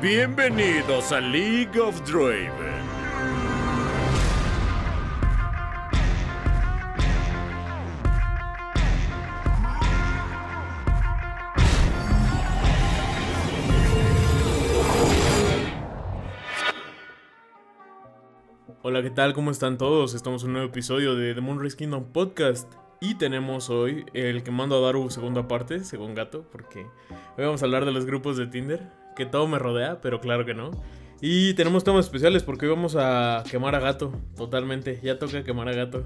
Bienvenidos a League of Draven. Hola, ¿qué tal? ¿Cómo están todos? Estamos en un nuevo episodio de The Moonrise Kingdom Podcast. Y tenemos hoy el que mando a Daru segunda parte, según gato, porque hoy vamos a hablar de los grupos de Tinder, que todo me rodea, pero claro que no. Y tenemos temas especiales porque hoy vamos a quemar a gato, totalmente. Ya toca quemar a gato.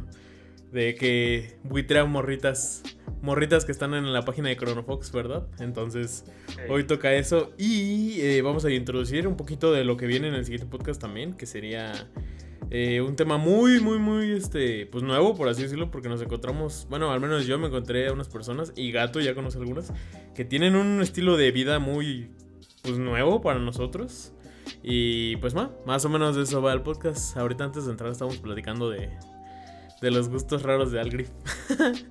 De que buitrean morritas, morritas que están en la página de Chronofox, ¿verdad? Entonces, hoy toca eso. Y eh, vamos a introducir un poquito de lo que viene en el siguiente podcast también, que sería eh, un tema muy, muy, muy, este, pues nuevo, por así decirlo, porque nos encontramos, bueno, al menos yo me encontré a unas personas, y Gato ya conoce algunas, que tienen un estilo de vida muy, pues nuevo para nosotros. Y pues más, más o menos de eso va el podcast. Ahorita antes de entrar estamos platicando de, de los gustos raros de Algrif.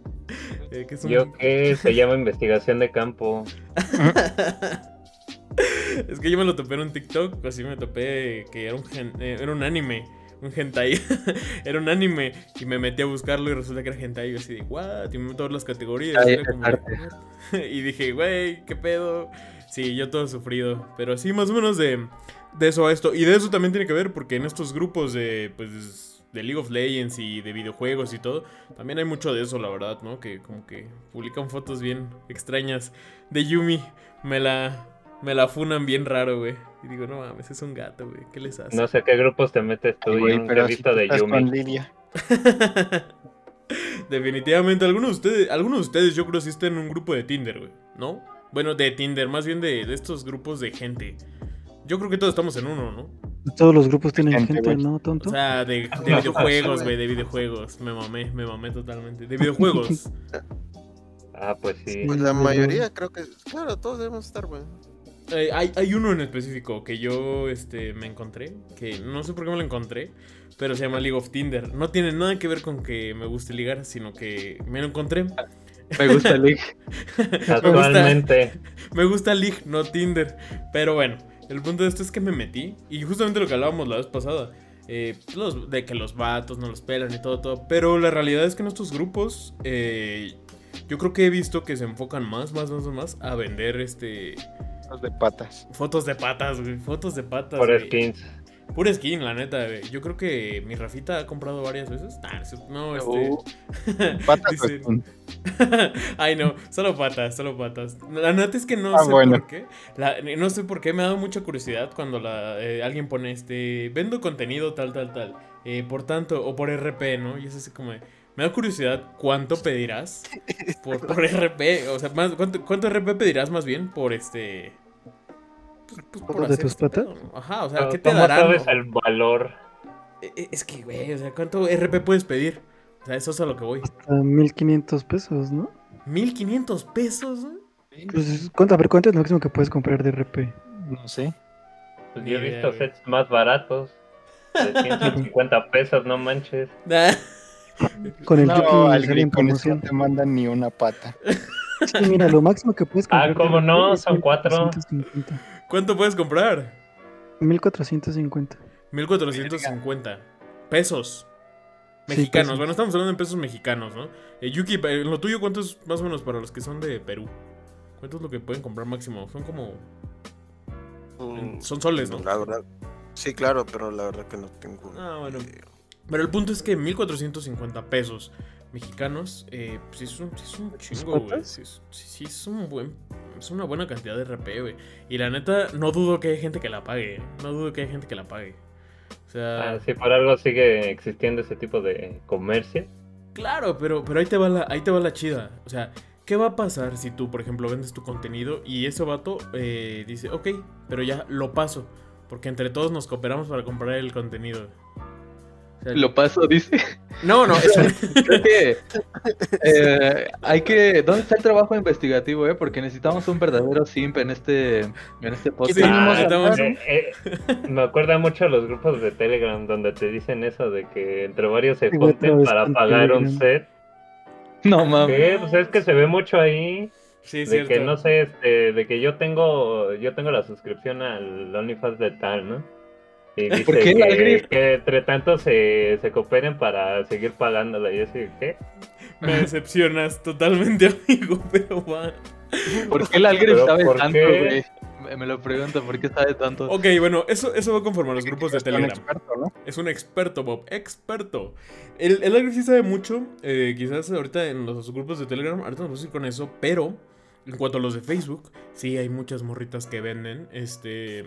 Eh, que Yo que se llama investigación de campo. es que yo me lo topé en un TikTok, así me topé que era un, eh, era un anime un hentai. era un anime y me metí a buscarlo y resulta que era hentai. Y yo así de, what? Y me todas las categorías. y dije, güey, ¿qué pedo? Sí, yo todo sufrido. Pero sí, más o menos de, de eso a esto. Y de eso también tiene que ver porque en estos grupos de, pues, de League of Legends y de videojuegos y todo, también hay mucho de eso, la verdad, ¿no? Que como que publican fotos bien extrañas de Yumi. Me la, me la funan bien raro, güey. Y digo, no mames, es un gato, güey. ¿Qué les hace? No sé qué grupos te metes tú y un revista de Yumi. Definitivamente, algunos de ustedes, algunos de ustedes yo creo que sí están en un grupo de Tinder, güey. ¿No? Bueno, de Tinder, más bien de, de, estos grupos de gente. Yo creo que todos estamos en uno, ¿no? Todos los grupos tienen gente, ¿no, tonto? O sea, de, de videojuegos, güey, de videojuegos. Me mamé, me mamé totalmente. De videojuegos. ah, pues sí. Pues la mayoría creo que... Claro, todos debemos estar, güey. Eh, hay, uno en específico que yo este, me encontré, que no sé por qué me lo encontré, pero se llama League of Tinder. No tiene nada que ver con que me guste ligar, sino que me lo encontré. Me gusta League. Actualmente. me, gusta, League, no Tinder. Pero bueno, el punto de esto es que me metí, y justamente lo que hablábamos la vez pasada. Eh, de que los vatos no los pelan y todo, todo. Pero la realidad es que en estos grupos, eh, yo creo que he visto que se enfocan más, más, más, más a vender este Fotos de patas. Fotos de patas, güey. Fotos de patas. Por skins. Pura skin, la neta, güey. Yo creo que mi Rafita ha comprado varias veces. No, este. Uh, patas. Ay, no, solo patas, solo patas. La neta es que no ah, sé por qué. no sé por qué me ha dado mucha curiosidad cuando la, eh, alguien pone este. Vendo contenido tal, tal, tal. Eh, por tanto, o por RP, ¿no? Y es así como. Me da curiosidad cuánto pedirás por, por RP. O sea, más, ¿cuánto, ¿cuánto RP pedirás más bien por este ¿Por de tus patas? Ajá, o sea, ¿qué te darán? sabes el valor? E, e, es que, güey, o sea, ¿cuánto RP puedes pedir? O sea, eso es a lo que voy. Hasta 1500 pesos, ¿no? ¿1500 pesos? Pues, ¿cuánto, a ver, ¿cuánto es lo máximo que puedes comprar de RP? No sé. Pues yo he visto sets más baratos. De 150 pesos, no manches. con el no, Yuki con eso no te mandan ni una pata. Sí, mira, lo máximo que puedes comprar. Ah, ¿cómo no? Son cuatro. ¿Cuánto puedes comprar? 1450. 1450 pesos mexicanos. bueno, estamos hablando en pesos mexicanos, ¿no? Eh, Yuki, en lo tuyo, ¿cuánto es más o menos para los que son de Perú? ¿Cuánto es lo que pueden comprar máximo? Son como. Mm, son soles, ¿no? La verdad. Sí, claro, pero la verdad que no tengo. Ah, bueno. Pero el punto es que 1450 pesos mexicanos, eh, pues sí es un, es un chingo, güey. Sí, sí, es un buen. Es una buena cantidad de RP, güey. Y la neta, no dudo que hay gente que la pague. ¿eh? No dudo que hay gente que la pague. O sea. Ah, si por algo sigue existiendo ese tipo de comercio. Claro, pero, pero ahí te va la, ahí te va la chida. O sea, ¿qué va a pasar si tú, por ejemplo, vendes tu contenido y ese vato eh, dice, ok, pero ya lo paso? Porque entre todos nos cooperamos para comprar el contenido. Lo paso, dice. No, no, es... creo que eh, hay que. ¿Dónde está el trabajo investigativo, eh? Porque necesitamos un verdadero simp en este, en este podcast. Eh, eh, me acuerda mucho a los grupos de Telegram donde te dicen eso de que entre varios se junten para pagar un set. No mames. Pues es que se ve mucho ahí. Sí, de que no sé, este, de que yo tengo, yo tengo la suscripción al OnlyFans de tal, ¿no? Y dice ¿Por qué, que, que entre tanto se, se cooperen para seguir pagándola. Y yo así, ¿qué? Me decepcionas totalmente, amigo, pero va. ¿Por qué el Algrif ¿Pero sabe tanto, güey? Me, me lo pregunto, ¿por qué sabe tanto? Ok, bueno, eso, eso va conforme a los grupos de Es un Telegram. experto, ¿no? Es un experto, Bob. Experto. El, el Algrif sí sabe mucho. eh, quizás ahorita en los grupos de Telegram. Ahorita nos vamos a ir con eso. Pero en cuanto a los de Facebook, sí hay muchas morritas que venden. Este.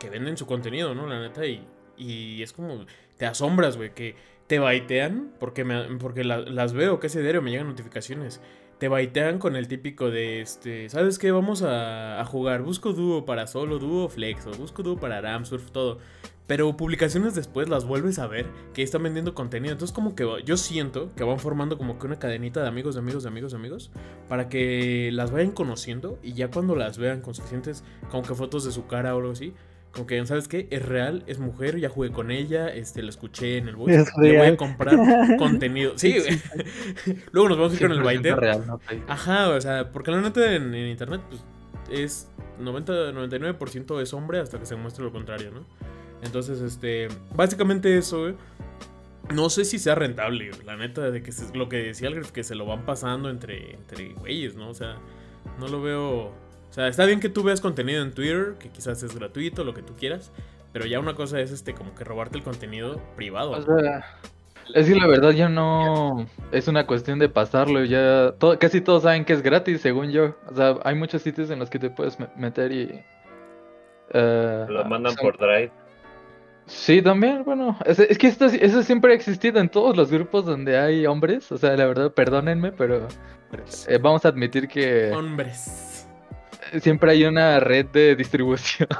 Que venden su contenido, ¿no? La neta. Y, y es como. Te asombras, güey. Que te baitean. Porque, me, porque la- las veo, que ese diario me llegan notificaciones. Te baitean con el típico de este. ¿Sabes qué? Vamos a, jugar. Busco dúo para solo, dúo flex. O busco dúo para Ram, surf, todo. Pero publicaciones después las vuelves a ver que están vendiendo contenido. Entonces como que yo siento que van formando como que una cadenita de amigos, de amigos, de amigos, de amigos. Para que las vayan conociendo y ya cuando las vean con suficientes como que fotos de su cara o algo así. Como que, ¿sabes qué? Es real, es mujer, ya jugué con ella, este, la escuché en el voice. Es Le voy a comprar contenido. Sí, güey. Luego nos vamos a ir con el 100% baiteo. real, no. Ajá, o sea, porque la neta en, en internet pues, es 90, 99% es hombre hasta que se muestre lo contrario, ¿no? Entonces, este, básicamente eso, güey. No sé si sea rentable, güey, la neta, de que se- lo que decía Algrif, que se lo van pasando entre, entre güeyes, ¿no? O sea, no lo veo... O sea, está bien que tú veas contenido en Twitter, que quizás es gratuito, lo que tú quieras, pero ya una cosa es, este, como que robarte el contenido privado. O sea, es que la verdad ya no es una cuestión de pasarlo, ya todo, casi todos saben que es gratis, según yo. O sea, hay muchos sitios en los que te puedes me- meter y... eh, Lo mandan por Drive. Sí, también, bueno, es, es que esto, eso siempre ha existido en todos los grupos donde hay hombres, o sea, la verdad, perdónenme, pero eh, vamos a admitir que Hombres. Siempre hay una red de distribución.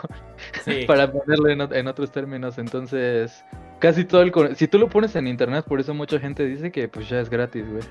Sí. para ponerlo en, ot- en otros términos. Entonces, casi todo el... Si tú lo pones en internet, por eso mucha gente dice que pues ya es gratis, güey.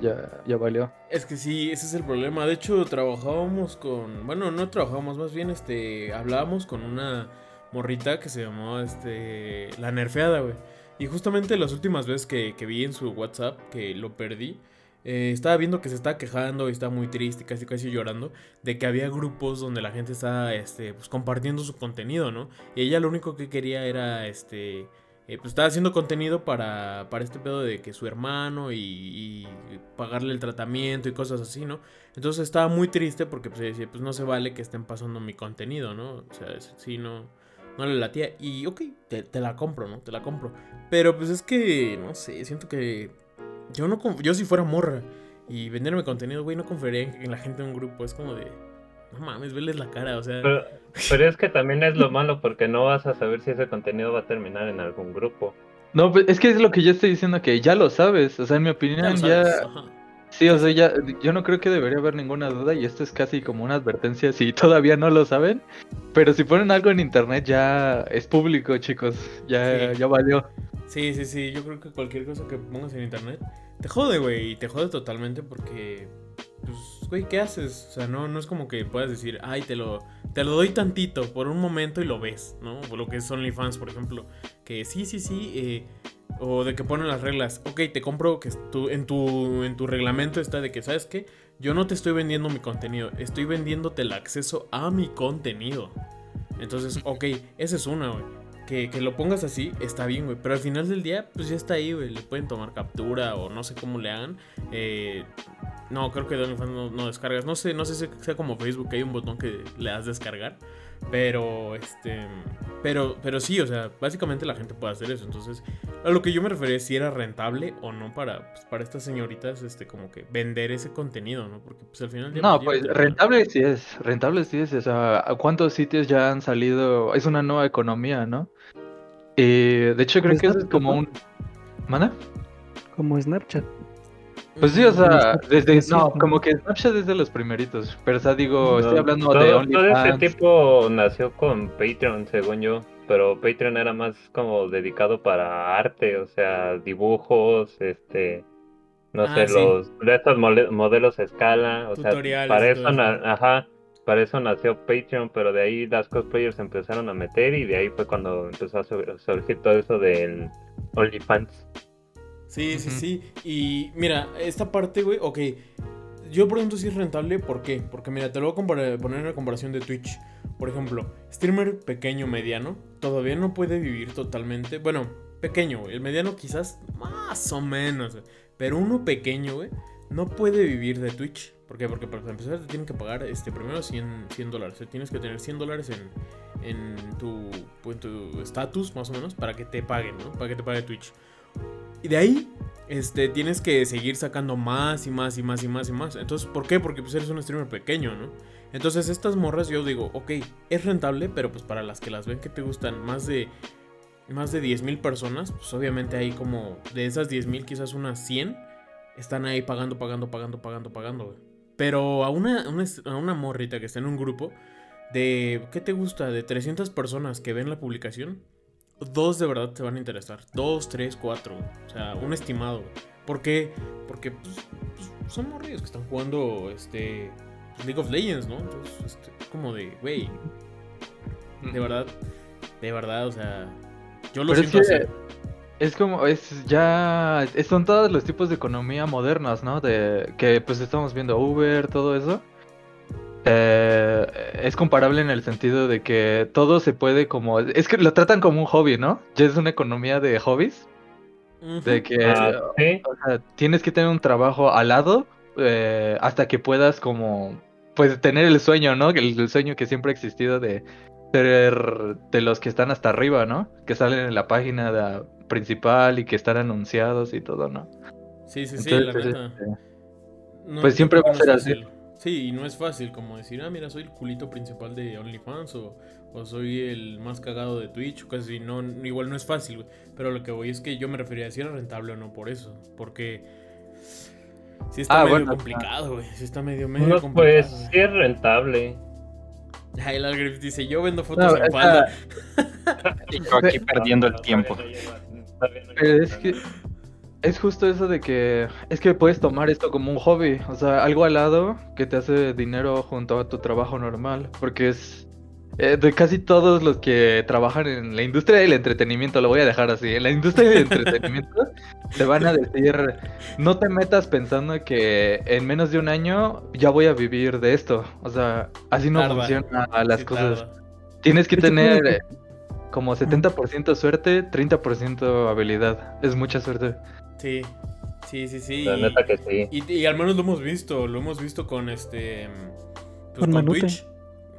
Ya, ya valió. Es que sí, ese es el problema. De hecho, trabajábamos con. Bueno, no trabajábamos, más bien este. Hablábamos con una morrita que se llamaba este. La nerfeada, güey. Y justamente las últimas veces que, que vi en su WhatsApp, que lo perdí, eh, estaba viendo que se estaba quejando y estaba muy triste, casi casi llorando, de que había grupos donde la gente estaba este, pues, compartiendo su contenido, ¿no? Y ella lo único que quería era este. eh, pues estaba haciendo contenido para, para este pedo de que su hermano y, y pagarle el tratamiento y cosas así, ¿no? Entonces estaba muy triste porque pues decía, pues no se vale que estén pasando mi contenido, ¿no? O sea, sí, no, no le latía. Y ok, te, te la compro, ¿no? Te la compro. Pero pues es que, no sé, siento que yo no yo si fuera morra y venderme contenido, güey, no confiaría en, en la gente de un grupo. Es como de, no mames, veles la cara, o sea... Pero, pero es que también es lo malo porque no vas a saber si ese contenido va a terminar en algún grupo. No, pues es que es lo que yo estoy diciendo, que ya lo sabes. O sea, en mi opinión, ya... Sí, o sea, ya... Yo no creo que debería haber ninguna duda y esto es casi como una advertencia si todavía no lo saben. Pero si ponen algo en internet ya es público, chicos. Ya, Sí. ya valió. Sí, sí, sí, yo creo que cualquier cosa que pongas en internet te jode, güey, y te jode totalmente porque, pues, güey, ¿qué haces? O sea, no, no es como que puedas decir, ay, te lo, te lo doy tantito por un momento y lo ves, ¿no? O lo que es OnlyFans, por ejemplo, que sí, sí, sí, eh, o de que ponen las reglas, ok, te compro que tu, en, tu, en tu reglamento está de que, ¿sabes qué? Yo no te estoy vendiendo mi contenido, estoy vendiéndote el acceso a mi contenido. Entonces, ok, esa es una, güey. Que, que lo pongas así, está bien, güey. Pero al final del día, pues ya está ahí, güey. Le pueden tomar captura o no sé cómo le hagan. Eh, no, creo que de OnlyFans no, no descargas. No sé, no sé si sea como Facebook, que hay un botón que le das descargar. Pero, este. Pero, pero sí, o sea, básicamente la gente puede hacer eso. Entonces, a lo que yo me refería es si era rentable o no para, pues, para estas señoritas, este, como que vender ese contenido, ¿no? Porque, pues al final. No, pues rentable sí es, rentable sí es, o sea, ¿a cuántos sitios ya han salido? Es una nueva economía, ¿no? Eh, de hecho creo Pues que eso es como un... ¿Mana? Como Snapchat. Pues sí, o sea, desde... No, como que Snapchat es de los primeritos, pero o sea, digo, estoy hablando todo, de todo ese OnlyFans. tipo nació con Patreon, según yo. Pero Patreon era más como dedicado para arte, o sea, dibujos, este, no Ah, sé, sí. los de estos modelos a escala, o Tutoriales sea, para eso, todo ajá, para eso nació Patreon, pero de ahí las cosplayers se empezaron a meter y de ahí fue cuando empezó a sur- surgir todo eso del OnlyFans. Sí, sí, sí. Y mira, esta parte, güey, ok. yo ejemplo sí es rentable, ¿por qué? Porque mira, te lo voy a poner en la comparación de Twitch. Por ejemplo, streamer pequeño, mediano, todavía no puede vivir totalmente. Bueno, pequeño, güey. El mediano quizás más o menos, güey. Pero uno pequeño, güey, no puede vivir de Twitch. ¿Por qué? Porque para empezar te tienen que pagar este, primero 100, 100 dólares. O sea, tienes que tener 100 dólares en, en tu en tu estatus, más o menos, para que te paguen, ¿no? Para que te pague Twitch. Y de ahí, este, tienes que seguir sacando más y más y más y más y más. Entonces, ¿por qué? Porque pues eres un streamer pequeño, ¿no? Entonces, estas morras yo digo, ok, es rentable, pero pues para las que las ven que te gustan más de más de 10.000 personas, pues obviamente hay como de esas 10.000 quizás unas 100 están ahí pagando, pagando, pagando, pagando, pagando. Pero a una, una, a una morrita que está en un grupo de, ¿qué te gusta? De 300 personas que ven la publicación, dos de verdad te van a interesar. Dos, tres, cuatro. O sea, un estimado. ¿Por qué? Porque pues, pues, son morrillos que están jugando este League of Legends, ¿no? Entonces, este, como de, güey, de verdad, de verdad, o sea, yo lo Pero es siento que así. es como, es ya, es- son todos los tipos de economía modernas, ¿no? De que pues estamos viendo Uber, todo eso. Eh, es comparable en el sentido de que todo se puede como, es que lo tratan como un hobby, ¿no? Ya es una economía de hobbies, de que Ah, sí. o sea, tienes que tener un trabajo al lado eh, hasta que puedas como, pues tener el sueño, ¿no? El, el sueño que siempre ha existido de ser de los que están hasta arriba, ¿no? Que salen en la página de- principal y que están anunciados y todo, ¿no? Sí, sí, sí, la neta. este, No, pues siempre va a ser fácil. Sí, y no es fácil como decir, ah, mira, soy el culito principal de OnlyFans o, o soy el más cagado de Twitch o casi no, igual no es fácil, güey. Pero lo que voy es que yo me refería a si era rentable o no por eso, porque sí está Ah, medio bueno, complicado, güey. Sí está medio, medio No, complicado. pues sí es rentable. Ya, el Algrif dice, yo vendo fotos No, en falda. Y yo aquí perdiendo el tiempo. Pero es que es justo eso de que es que puedes tomar esto como un hobby, o sea, algo al lado que te hace dinero junto a tu trabajo normal, porque es eh, de casi todos los que trabajan en la industria del entretenimiento, lo voy a dejar así, en la industria del entretenimiento te van a decir, no te metas pensando que en menos de un año ya voy a vivir de esto, o sea, así no funcionan las Sí, cosas. tarda. Tienes que tener como 70% suerte, 30% habilidad. Es mucha suerte. Sí, sí, sí, sí. La y- neta que sí. Y, y al menos lo hemos visto, lo hemos visto con este. Pues Con Manute. Twitch.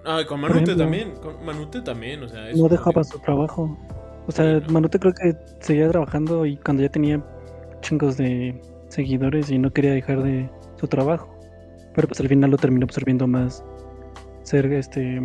Ah, con Manute ejemplo. también. Con Manute también, o sea. es No dejaba su trabajo. O sea, Sí, no. Manute creo que seguía trabajando y cuando ya tenía chingos de seguidores y no quería dejar de su trabajo. Pero pues al final lo terminó absorbiendo más ser este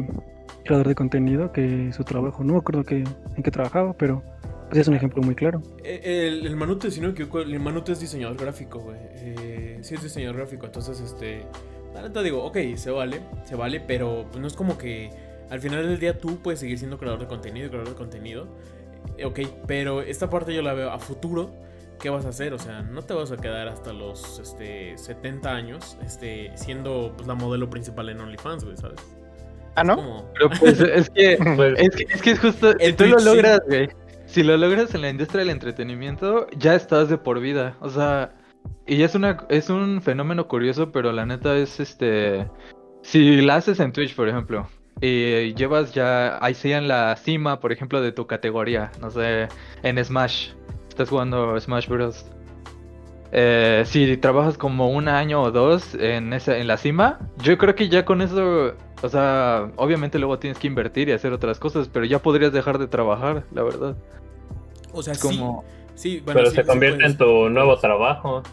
creador de contenido que su trabajo. No me acuerdo que, en qué trabajaba, pero pues es un ejemplo muy claro. Eh, El, el Manute, si no el Manute es diseñador gráfico, güey. Eh, sí, es diseñador gráfico. Entonces, este. La neta digo, ok, se vale, se vale, pero pues, no es como que al final del día tú puedes seguir siendo creador de contenido, creador de contenido. Eh, ok, pero esta parte yo la veo a futuro. ¿Qué vas a hacer? O sea, no te vas a quedar hasta los este, 70 años este, siendo pues, la modelo principal en OnlyFans, güey, ¿sabes? Ah, ¿no? Como- Pero pues es que Pues, es que, es que es justo. Si tú lo sí. logras, güey. Si lo logras en la industria del entretenimiento, ya estás de por vida. O sea, y es una es un fenómeno curioso, pero la neta es este. Si la haces en Twitch, por ejemplo, y llevas ya ahí sí en la cima, por ejemplo, de tu categoría, no sé, en Smash, estás jugando Smash Bros. Eh, si trabajas como un año o dos en esa, en la cima, yo creo que ya con eso, o sea, obviamente luego tienes que invertir y hacer otras cosas, pero ya podrías dejar de trajar, la verdad. o sea, sí. como... Sí, bueno, pero sí, se convierte en tu nuevo trabajo.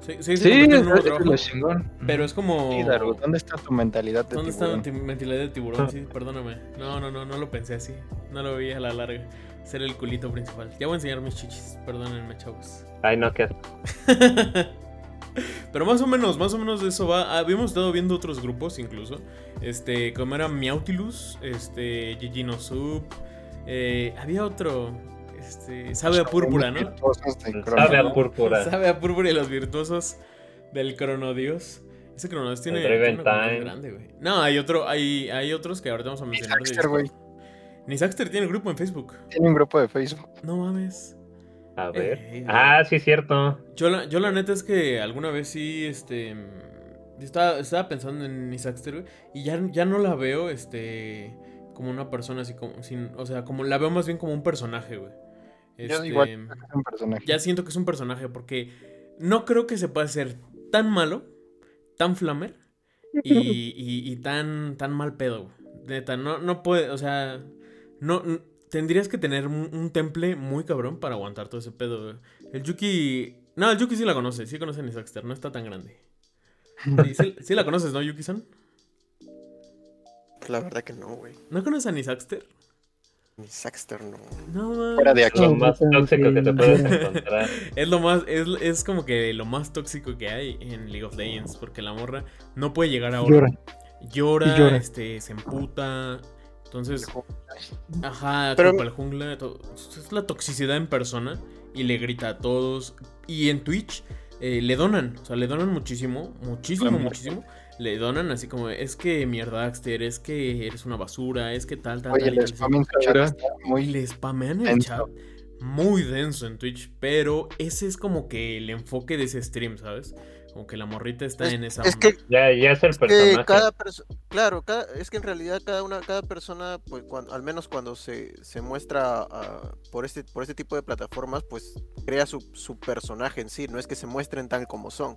Sí, sí, Sí, es, un nuevo es trabajo, lo chingón. Pero es como. Sí, Daru, ¿dónde está tu mentalidad de ¿Dónde está tiburón? tu mentalidad de tiburón? Sí, perdóname. No, no, no, no lo pensé así. No lo vi a la larga. Ser el culito principal. Ya voy a enseñar mis chichis. Perdónenme, chavos. Ay, no, que Pero más o menos, más o menos de eso va. Habíamos estado viendo otros grupos incluso. Este, como era Miautilus, este, Gigino Soup. Eh, había otro. Este, sabe a púrpura, ¿no? Sabe a púrpura. Sabe a púrpura y los virtuosos del Cronodios. Ese Cronodios tiene, tiene grande, güey. No, hay otro, hay, hay otros que ahorita vamos a mencionar. Saxter. Ni Saxter tiene grupo en Facebook. Tiene un grupo de Facebook. No mames. A ver. Eh, Ah, sí, cierto. Yo la, yo la neta es que alguna vez sí, este... Estaba, estaba pensando en Isaxter, güey, y ya, ya no la veo, este, como una persona así como, sin, o sea, como la veo más bien como un personaje, güey. Yo Este, igual es un personaje. ya siento que es un personaje porque no creo que se pueda ser tan malo, tan flamer y, y- y tan, tan mal pedo. güey. Neta, no, no puede, o sea, no, tendrías que tener un, un temple muy cabrón para aguantar todo ese pedo. güey. El Yuki, no, el Yuki sí la conoce, sí conoce a Nisaxter, no está tan grande. Sí, sí- sí la conoces, ¿no, Yuki-san? La verdad que no, güey. ¿No conoces a Nisaxter? Ni Saxter no. No, man. Fuera de aquí. Lo No, más tóxico que te puedes encontrar. Es lo más, es, es como que lo más tóxico que hay en League of Legends, porque la morra no puede llegar a oro. Llora. Llora, llora. este, se emputa. Entonces, ajá, Pero- culpa al jungla. todo. Es la toxicidad en persona y le grita a todos. Y en Twitch eh, le donan, o sea, le donan muchísimo, muchísimo, muchísimo. Le donan así como, es que mierda, Axter, es que eres una basura, es que tal, tal, Oye, tal. y el tal, spam en su chat Llora. está y muy le spamean el denso. chat muy denso en Twitch, pero ese es como que el enfoque de ese stream, ¿sabes? Como que la morrita está Es- en esa Es onda. que Ya, ya es el Es que personaje. cada claro, cada, es que en realidad cada una, cada persona, pues cuando, al menos cuando se, se muestra ah, por este, por este tipo de plataformas, pues crea su, su personaje en sí, no es que se muestren tal como son.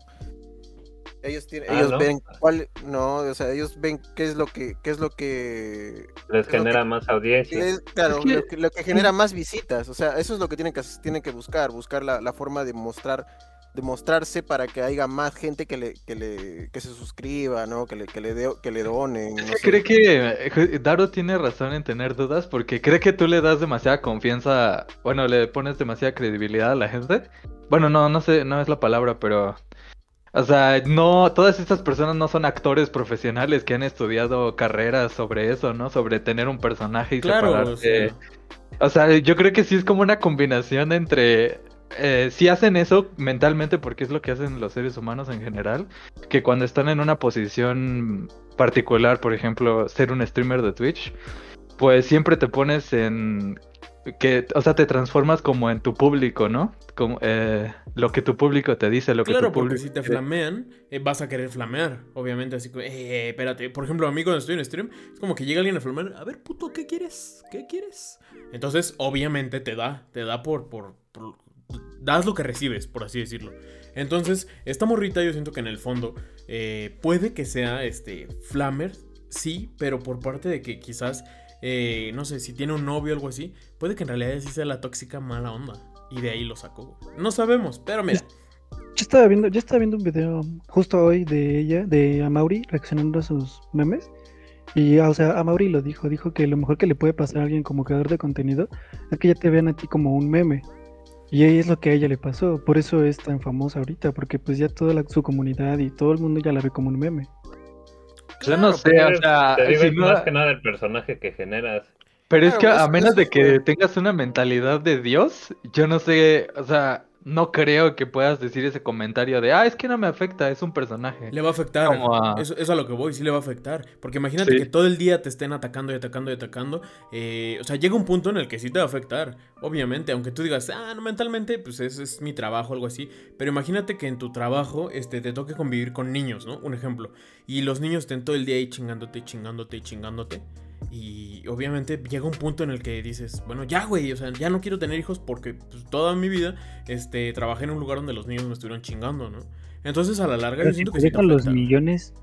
Ellos tienen, Ah, ellos ¿no? ven cuál, no, o sea, ellos ven qué es lo que, qué es lo que, Les genera que- más audiencia. es- claro, Es que- lo, que, lo que genera más visitas, o sea, eso es lo que tienen que, tienen que buscar, buscar la, la forma de mostrar, de mostrarse para que haya más gente que le, que le, que se suscriba, ¿no? Que le, que le, dé- que le donen. no sé. ¿Cree que eh, Daro tiene razón en tener dudas? Porque cree que tú le das demasiada confianza, bueno, le pones demasiada credibilidad a la gente. Bueno, no, no sé, no es la palabra, pero... O sea, no, todas estas personas no son actores profesionales que han estudiado carreras sobre eso, ¿no? Sobre tener un personaje y Claro, sea, O sea, yo creo que sí es como una combinación entre... Eh, sí hacen eso mentalmente porque es lo que hacen los seres humanos en general, que cuando están en una posición particular, por ejemplo, ser un streamer de Twitch, pues siempre te pones en... que, o sea, te transformas como en tu público, ¿no? Como eh, lo que tu público te dice, lo que claro, tu porque público si te flamean, eh, vas a querer flamear. Obviamente, así como, eh, espérate. Por ejemplo, a mí cuando estoy en stream, es como que llega alguien a flamear. A ver, puto, ¿qué quieres? ¿Qué quieres? Entonces, obviamente te da, te da por, por, por- Das lo que recibes, por así decirlo. Entonces, esta morrita yo siento que en el fondo eh, puede que sea este flamer, sí, pero por parte de que quizás, eh, no sé, si tiene un novio o algo así, puede que en realidad sí sea la tóxica mala onda. Y de ahí lo sacó. No sabemos, pero mira. Yo estaba viendo, yo estaba viendo un video justo hoy de ella, de Amaury, reaccionando a sus memes. Y, ah, o sea, Amaury lo dijo, dijo que lo mejor que le puede pasar a alguien como creador de contenido es que ya te vean a ti como un meme. Y ahí es lo que a ella le pasó, por eso es tan famosa ahorita, porque pues ya toda la- su comunidad y todo el mundo ya la ve como un meme. Yo no sé, o sea, te digo, si es no- más que nada el personaje que generas. Pero es que a menos de que tengas una mentalidad de Dios, yo no sé, o sea, no creo que puedas decir ese comentario de, ah, es que no me afecta, es un personaje. Le va a afectar. A- Eso, eso es a lo que voy, sí le va a afectar. Porque imagínate Sí. que todo el día te estén atacando y atacando y atacando. eh, o sea, llega un punto en el que sí te va a afectar. Obviamente, aunque tú digas, ah, no, mentalmente, pues ese es mi trabajo, algo así. Pero imagínate que en tu trabajo este, te toque convivir con niños, ¿no? Un ejemplo. Y los niños estén todo el día ahí chingándote, chingándote chingándote. Y obviamente llega un punto en el que dices, bueno, ya, güey, o sea, ya no quiero tener hijos porque pues, toda mi vida este, trabajé en un lugar donde los niños me estuvieron chingando, ¿no? Entonces, a la larga, Pero yo si siento te que sí te dejan los afecta. millones,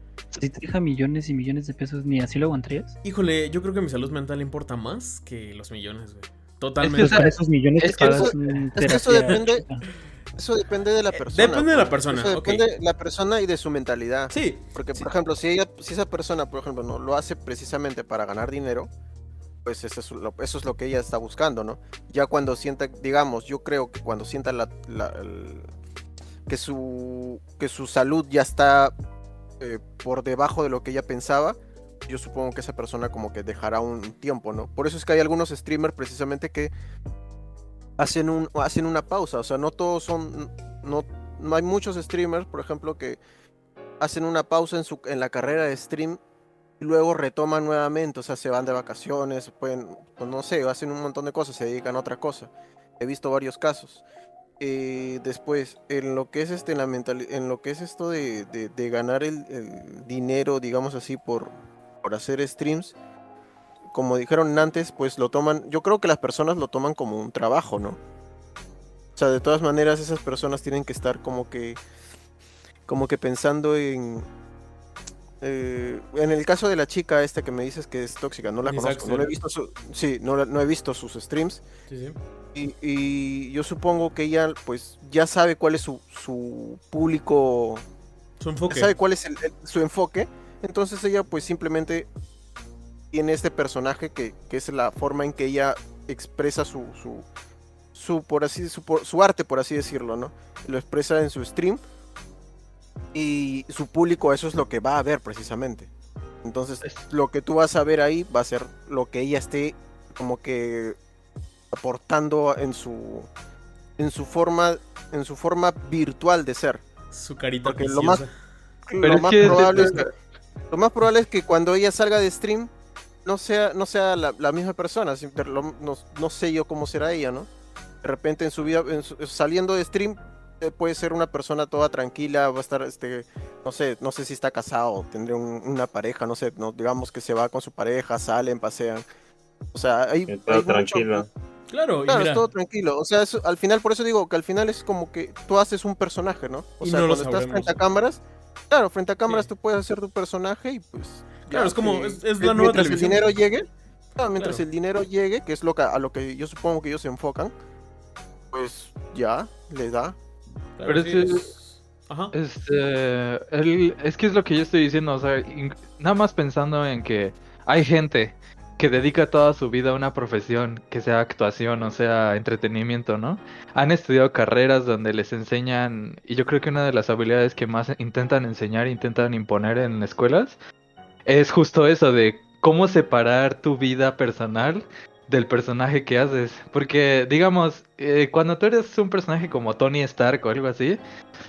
si te deja millones y millones de pesos, ni así lo aguantarías. Híjole, yo creo que mi salud mental importa más que los millones, güey. Totalmente. Pues con esos millones es que eso- es que eso depende-. Eso depende de la persona. Eh, depende de la pues. persona, Eso depende de la persona y de su mentalidad. Sí, Porque, por ejemplo, si ella, si esa persona, por ejemplo, no lo hace precisamente para ganar dinero, pues eso es lo, eso es lo que ella está buscando, ¿no? Ya cuando sienta, digamos, yo creo que cuando sienta la, la- el- que su que su salud ya está eh, por debajo de lo que ella pensaba, yo supongo que esa persona como que dejará un tiempo, ¿no? Por eso es que hay algunos streamers precisamente que hacen un hacen una pausa, o sea, no todos son no no hay muchos streamers, por ejemplo, que hacen una pausa en su en la carrera de stream y luego retoman nuevamente, o sea, se van de vacaciones, pueden, pues, no sé, hacen un montón de cosas, se dedican a otra cosa. He visto varios casos. eh, después, en lo que es este, la mental, en lo que es esto de, de- de ganar el, el dinero, digamos así, por, por hacer streams, como dijeron antes, pues lo toman, yo creo que las personas lo toman como un trabajo, ¿no? O sea, de todas maneras, esas personas tienen que estar como que, como que pensando en, eh, en el caso de la chica esta que me dices que es tóxica, no la Miss conozco, no, la he Axel. visto su- sí, no, no he visto sus streams. Sí, sí. Y, y yo supongo que ella pues ya sabe cuál es su, su público, Su enfoque. sabe cuál es el- el- su enfoque, entonces ella pues simplemente tiene este personaje que, que es la forma en que ella expresa su, su, su, por así, su, por- su arte, por así decirlo, ¿no? Lo expresa en su stream y su público eso es lo que va a ver precisamente. Entonces lo que tú vas a ver ahí va a ser lo que ella esté como que aportando en su en su forma en su forma virtual de ser. Su carita Porque lo más-. Pero lo más que- probable es que lo más probable es que cuando ella salga de stream no sea no sea la, la misma persona, no, no sé yo cómo será ella, ¿no? De repente en su vida en su- saliendo de stream eh, puede ser una persona toda tranquila, va a estar este no sé, no sé si está casado, tendría un- una pareja, no sé, no digamos que se va con su pareja, salen, pasean. O sea, hay, hay todo mucho- tranquilo. Claro, y Claro, mira, es todo tranquilo. O sea, es- al final, por eso digo que al final es como que tú haces un personaje, ¿no? O Y sea, no cuando estás frente a cámaras, claro, frente a cámaras Sí. tú puedes hacer tu personaje y pues. Claro, es como- es- es que la nueva Mientras el dinero llegue, claro, mientras Claro. el dinero llegue, que es lo que, a lo que yo supongo que ellos se enfocan, pues ya, le da. Pero sí, ese- es- Ajá. Este, el- es que es lo que yo estoy diciendo, o sea, in- nada más pensando en que hay gente que dedica toda su vida a una profesión, que sea actuación o sea entretenimiento, ¿no? Han estudiado carreras donde les enseñan, y yo creo que una de las habilidades que más intentan enseñar, intentan imponer en escuelas, es justo eso de cómo separar tu vida personal del personaje que haces. Porque, digamos, eh, cuando tú eres un personaje como Tony Stark o algo así,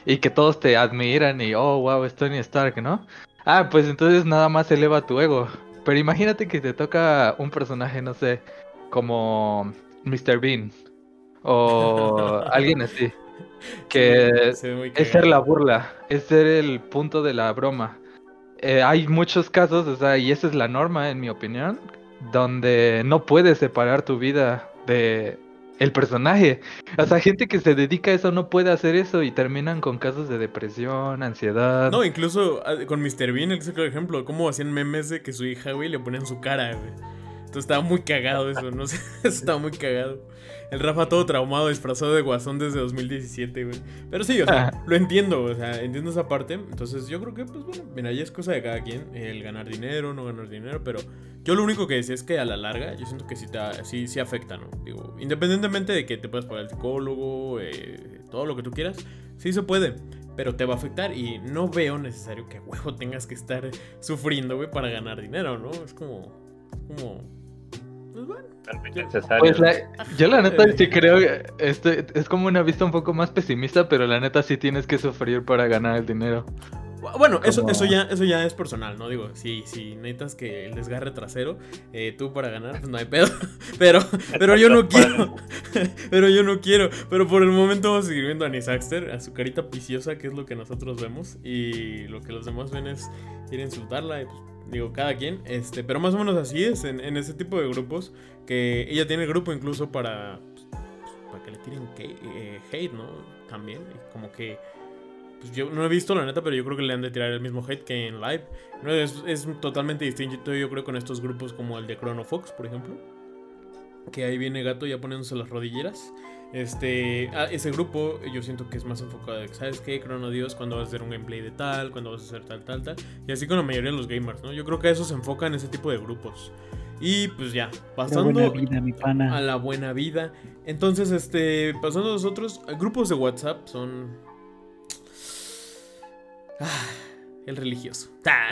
y que todos te admiran y, oh, wow, es Tony Stark, ¿no? Ah, pues entonces nada más eleva tu ego. Pero imagínate que te toca un personaje, no sé, como Mr. Bean o alguien así, que es ser la burla, es ser el punto de la broma. Eh, hay muchos casos, o sea, y esa es la norma, en mi opinión, donde no puedes separar tu vida de el personaje. O sea, gente que se dedica a eso no puede hacer eso y terminan con casos de depresión, ansiedad. No, incluso ah, con Mr. Bean, el ejemplo, cómo hacían memes de que su hija, güey, le ponían su cara, güey. Entonces estaba muy cagado eso, no sé, estaba muy cagado. El Rafa todo traumado, disfrazado de guasón desde 2017, güey. Pero sí, o sea, lo entiendo, o sea, entiendo esa parte. Entonces yo creo que, pues bueno, mira, ya es cosa de cada quien, el ganar dinero, no ganar dinero, pero yo lo único que decía es que a la larga, yo siento que sí, te, sí, sí afecta, ¿no? Digo, independientemente de que te puedas pagar el psicólogo, eh, todo lo que tú quieras, sí se puede. Pero te va a afectar y no veo necesario que a huevo tengas que estar sufriendo, güey, para ganar dinero, ¿no? Es como. como. Pues bueno. Pues la- yo la neta sí creo que este, es como una vista un poco más pesimista, pero la neta sí tienes que sufrir para ganar el dinero. Bueno, eso, eso, ya, eso ya es personal, ¿no? Digo, si, si necesitas que el desgarre trasero, eh, tú para ganar, pues no hay pedo. Pero, pero yo no quiero. pero yo no quiero. Pero por el momento vamos a seguir viendo a Nisaxter, a su carita viciosa, que es lo que nosotros vemos. Y lo que los demás ven es ir a insultarla. Y pues, digo, cada quien. Este, pero más o menos así es en, en ese tipo de grupos. Que ella tiene grupo incluso para. pues, para que le tiren eh, hate, ¿no? También. como que. Pues yo no he visto la neta, pero yo creo que le han de tirar el mismo hate que en live. No, es, es totalmente distinto, yo creo, con estos grupos como el de Chrono Fox, por ejemplo. Que ahí viene gato ya poniéndose las rodilleras. Este, ese grupo yo siento que es más enfocado de, ¿sabes qué? Chrono Dios, cuando vas a hacer un gameplay de tal, cuando vas a hacer tal, tal, tal. Y así con la mayoría de los gamers, ¿no? Yo creo que eso se enfoca en ese tipo de grupos. Y pues ya, pasando buena vida, mi pana. a la buena vida. Entonces, este, pasando a nosotros, grupos de WhatsApp son... Ah, el religioso. Ah,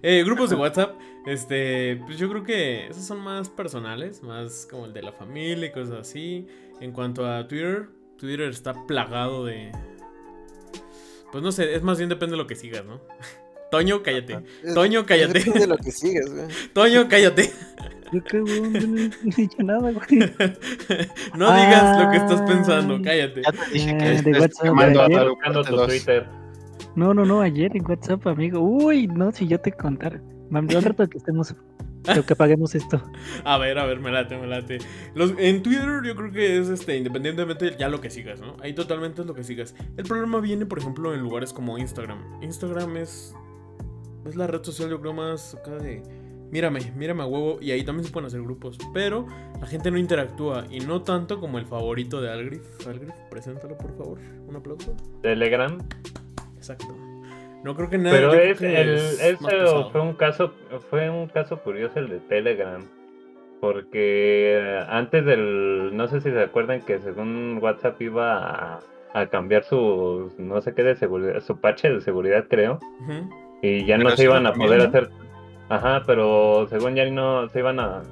eh, grupos de WhatsApp, este, pues yo creo que esos son más personales, más como el de la familia y cosas así. En cuanto a Twitter, Twitter está plagado de... Pues no sé, es más bien depende de lo que sigas, ¿no? Toño, cállate. Toño, cállate. Depende de lo que sigues, güey. Toño, cállate. Yo qué weón, yo no he dicho nada, güey. no digas lo que estás pensando, cállate. Ya te dije Eh, que de estés WhatsApp, a Buscando parte tu. Twitter. No, no, no, ayer en WhatsApp, amigo. Uy, no, si yo te contara. Mam, Al rato que estemos, que, que paguemos esto. A ver, a ver, me late, me late. Los, en Twitter yo creo que es este, independientemente ya lo que sigas, ¿no? Ahí totalmente es lo que sigas. El problema viene, por ejemplo, en lugares como Instagram. Instagram es. Es la red social, yo creo, más acá de. Mírame, mírame a huevo. Y ahí también se pueden hacer grupos. Pero la gente no interactúa. Y no tanto como el favorito de Algrif. Algrif, preséntalo, por favor. Un aplauso. Telegram. Exacto. No creo que nadie. Pero es que el, es ese fue un caso, fue un caso curioso el de Telegram. Porque antes del, no sé si se acuerdan que según WhatsApp iba a, a cambiar su, no sé qué de seguridad, su parche de seguridad creo. Y ya Pero no se iban a poder ¿no? hacer, ajá, pero según ya no se iban a,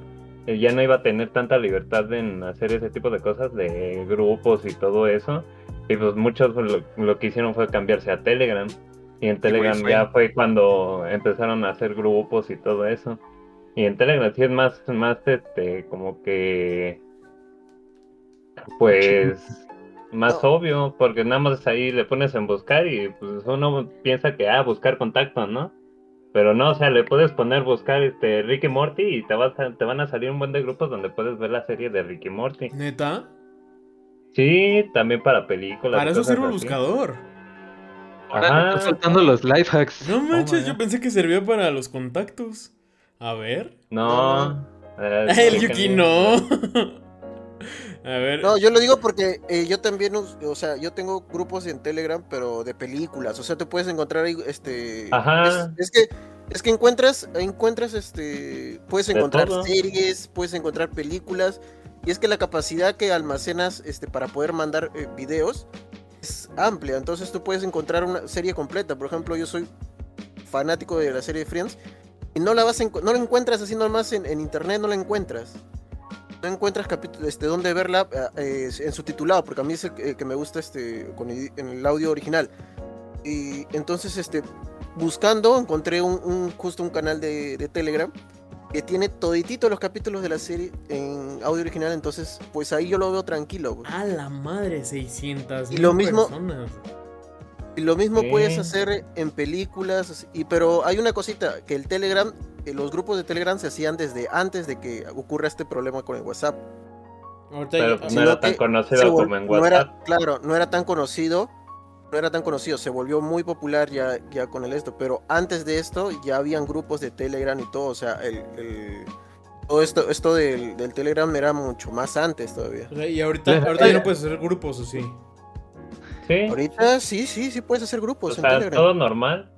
ya no iba a tener tanta libertad en hacer ese tipo de cosas de grupos y todo eso. Y pues muchos lo, lo que hicieron fue cambiarse a Telegram. Y en Telegram ya fue cuando empezaron a hacer grupos y todo eso. Y en Telegram sí es más, más este, como que, pues, más No. obvio, porque nada más ahí le pones en buscar y pues uno piensa que, ah, buscar contacto, ¿no? Pero no, o sea, le puedes poner buscar este Ricky Morty y te, vas a- te van a salir un buen de grupos donde puedes ver la serie de Ricky Morty. Neta. Sí, también para películas. Para eso sirve el así. buscador. Ahora Ajá. están soltando los life hacks. No manches, yo pensé que servía para los contactos. A ver. No. eh, El Yuki no. A ver. No, yo lo digo porque eh, yo también, o sea, yo tengo grupos en Telegram, pero de películas. O sea, te puedes encontrar ahí, este. Ajá. Es, es que es que encuentras, encuentras, este, puedes De encontrar series, puedes encontrar películas. Y es que la capacidad que almacenas, este, para poder mandar eh, videos amplia. Entonces tú puedes encontrar una serie completa. Por ejemplo, yo soy fanático de la serie Friends y no la vas enco- no la encuentras así nomás en, en internet, no la encuentras. No encuentras capítulos este, donde verla eh, en su titulado, porque a mí es el que me gusta este, con el, en el audio original. Y entonces, este, buscando, encontré un, un- justo un canal de, de Telegram que tiene toditito los capítulos de la serie en audio original, entonces, pues ahí yo lo veo tranquilo. güey. A la madre, 600 Y lo mismo- personas. Y lo mismo puedes hacer en películas, y, pero hay una cosita, que el Telegram, eh, los grupos de Telegram se hacían desde antes de que ocurra este problema con el WhatsApp. Ahorita Pero no era tan conocido como en no era- WhatsApp. claro, no era tan conocido, no era tan conocido, se volvió muy popular ya, ya con el esto, pero antes de esto ya habían grupos de Telegram y todo, o sea, el, el- todo esto, esto del, del Telegram era mucho más antes todavía. o sea, y ahorita, Eh, ahorita ya eh. no puedes hacer grupos, ¿o sí? Sí. Ahorita sí, sí, sí puedes hacer O grupos en sea, Telegram. todo normal.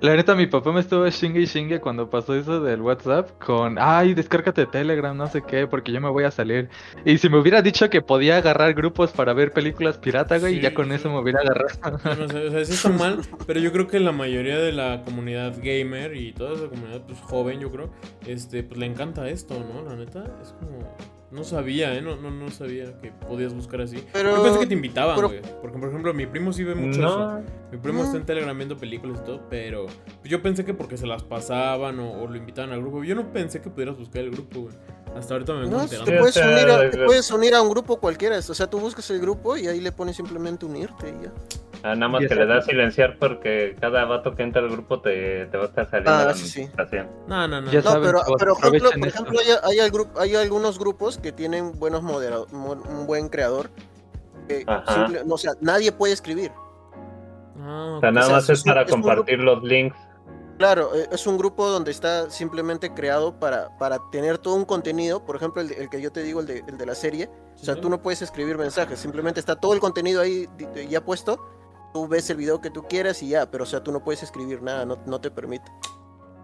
La neta, mi papá me estuvo chingue y chingue cuando pasó eso del WhatsApp con, ay, descárgate Telegram, no sé qué, porque yo me voy a salir. Y si me hubiera dicho que podía agarrar grupos para ver películas pirata, güey, Sí, ya con eso me hubiera agarrado. No sé, o sea, sí está mal, pero yo creo que la mayoría de la comunidad gamer y toda esa comunidad pues joven, yo creo, este, pues le encanta esto, ¿no? La neta, es como no sabía, ¿eh? No, no, no sabía que podías buscar así. Pero- yo pensé que te invitaban, güey. Porque, por ejemplo, mi primo sí ve mucho eso. Mi primo está en Telegram viendo películas y todo, pero yo pensé que porque se las pasaban o, o lo invitaban al grupo. Yo no pensé que pudieras buscar el grupo, güey. Hasta ahorita me No, te puedes, unir a, te puedes unir a un grupo cualquiera, o sea, tú buscas el grupo y ahí le pones simplemente unirte y ya. Ah, nada más que le das silenciar porque cada vato que entra al grupo te, te va a estar saliendo Ah, sí, sí. No, no, no. Ya no. Saben, pero, pero ejemplo, por ejemplo, hay, hay, al grup- hay algunos grupos que tienen buenos moderados, un buen creador. que simple- no, o sea, nadie puede escribir. Ah, O sea, nada sea, más es para es un compartir los links. Claro, eh, es un grupo donde está simplemente creado para, para tener todo un contenido. Por ejemplo, el, de- el que yo te digo, el de, el de la serie. O sea, Sí. tú no puedes escribir mensajes, simplemente está todo el contenido ahí ya puesto. Tú ves el video que tú quieras y ya, pero o sea, tú no puedes escribir nada, no, no te permite.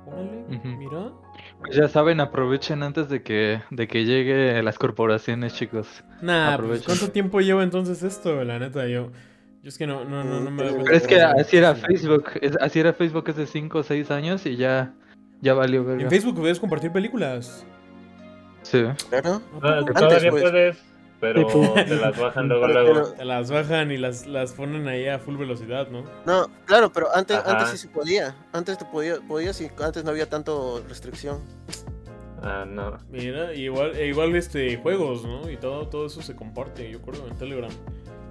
Órale, mira. Pues ya saben, aprovechen antes de que, de que llegue las corporaciones, chicos. Nah, pues. ¿cuánto tiempo lleva entonces esto? La neta, yo. Yo es que no, no, no, no me Pero es que así era Facebook, así era Facebook hace 5 o 6 años y ya, ya valió En verga. Facebook puedes compartir películas. Sí. Claro. Ah, Antes, todavía pues. puedes, pero pues. te las bajan luego, Pero- luego. Te las bajan y las, las ponen ahí a full velocidad, ¿no? No, claro, pero antes, Ajá. antes sí se podía. Antes te podía, podías y antes no había tanto restricción. Ah, no. Mira, igual, e igual este juegos, ¿no? Y todo, todo eso se comparte, yo creo, en Telegram.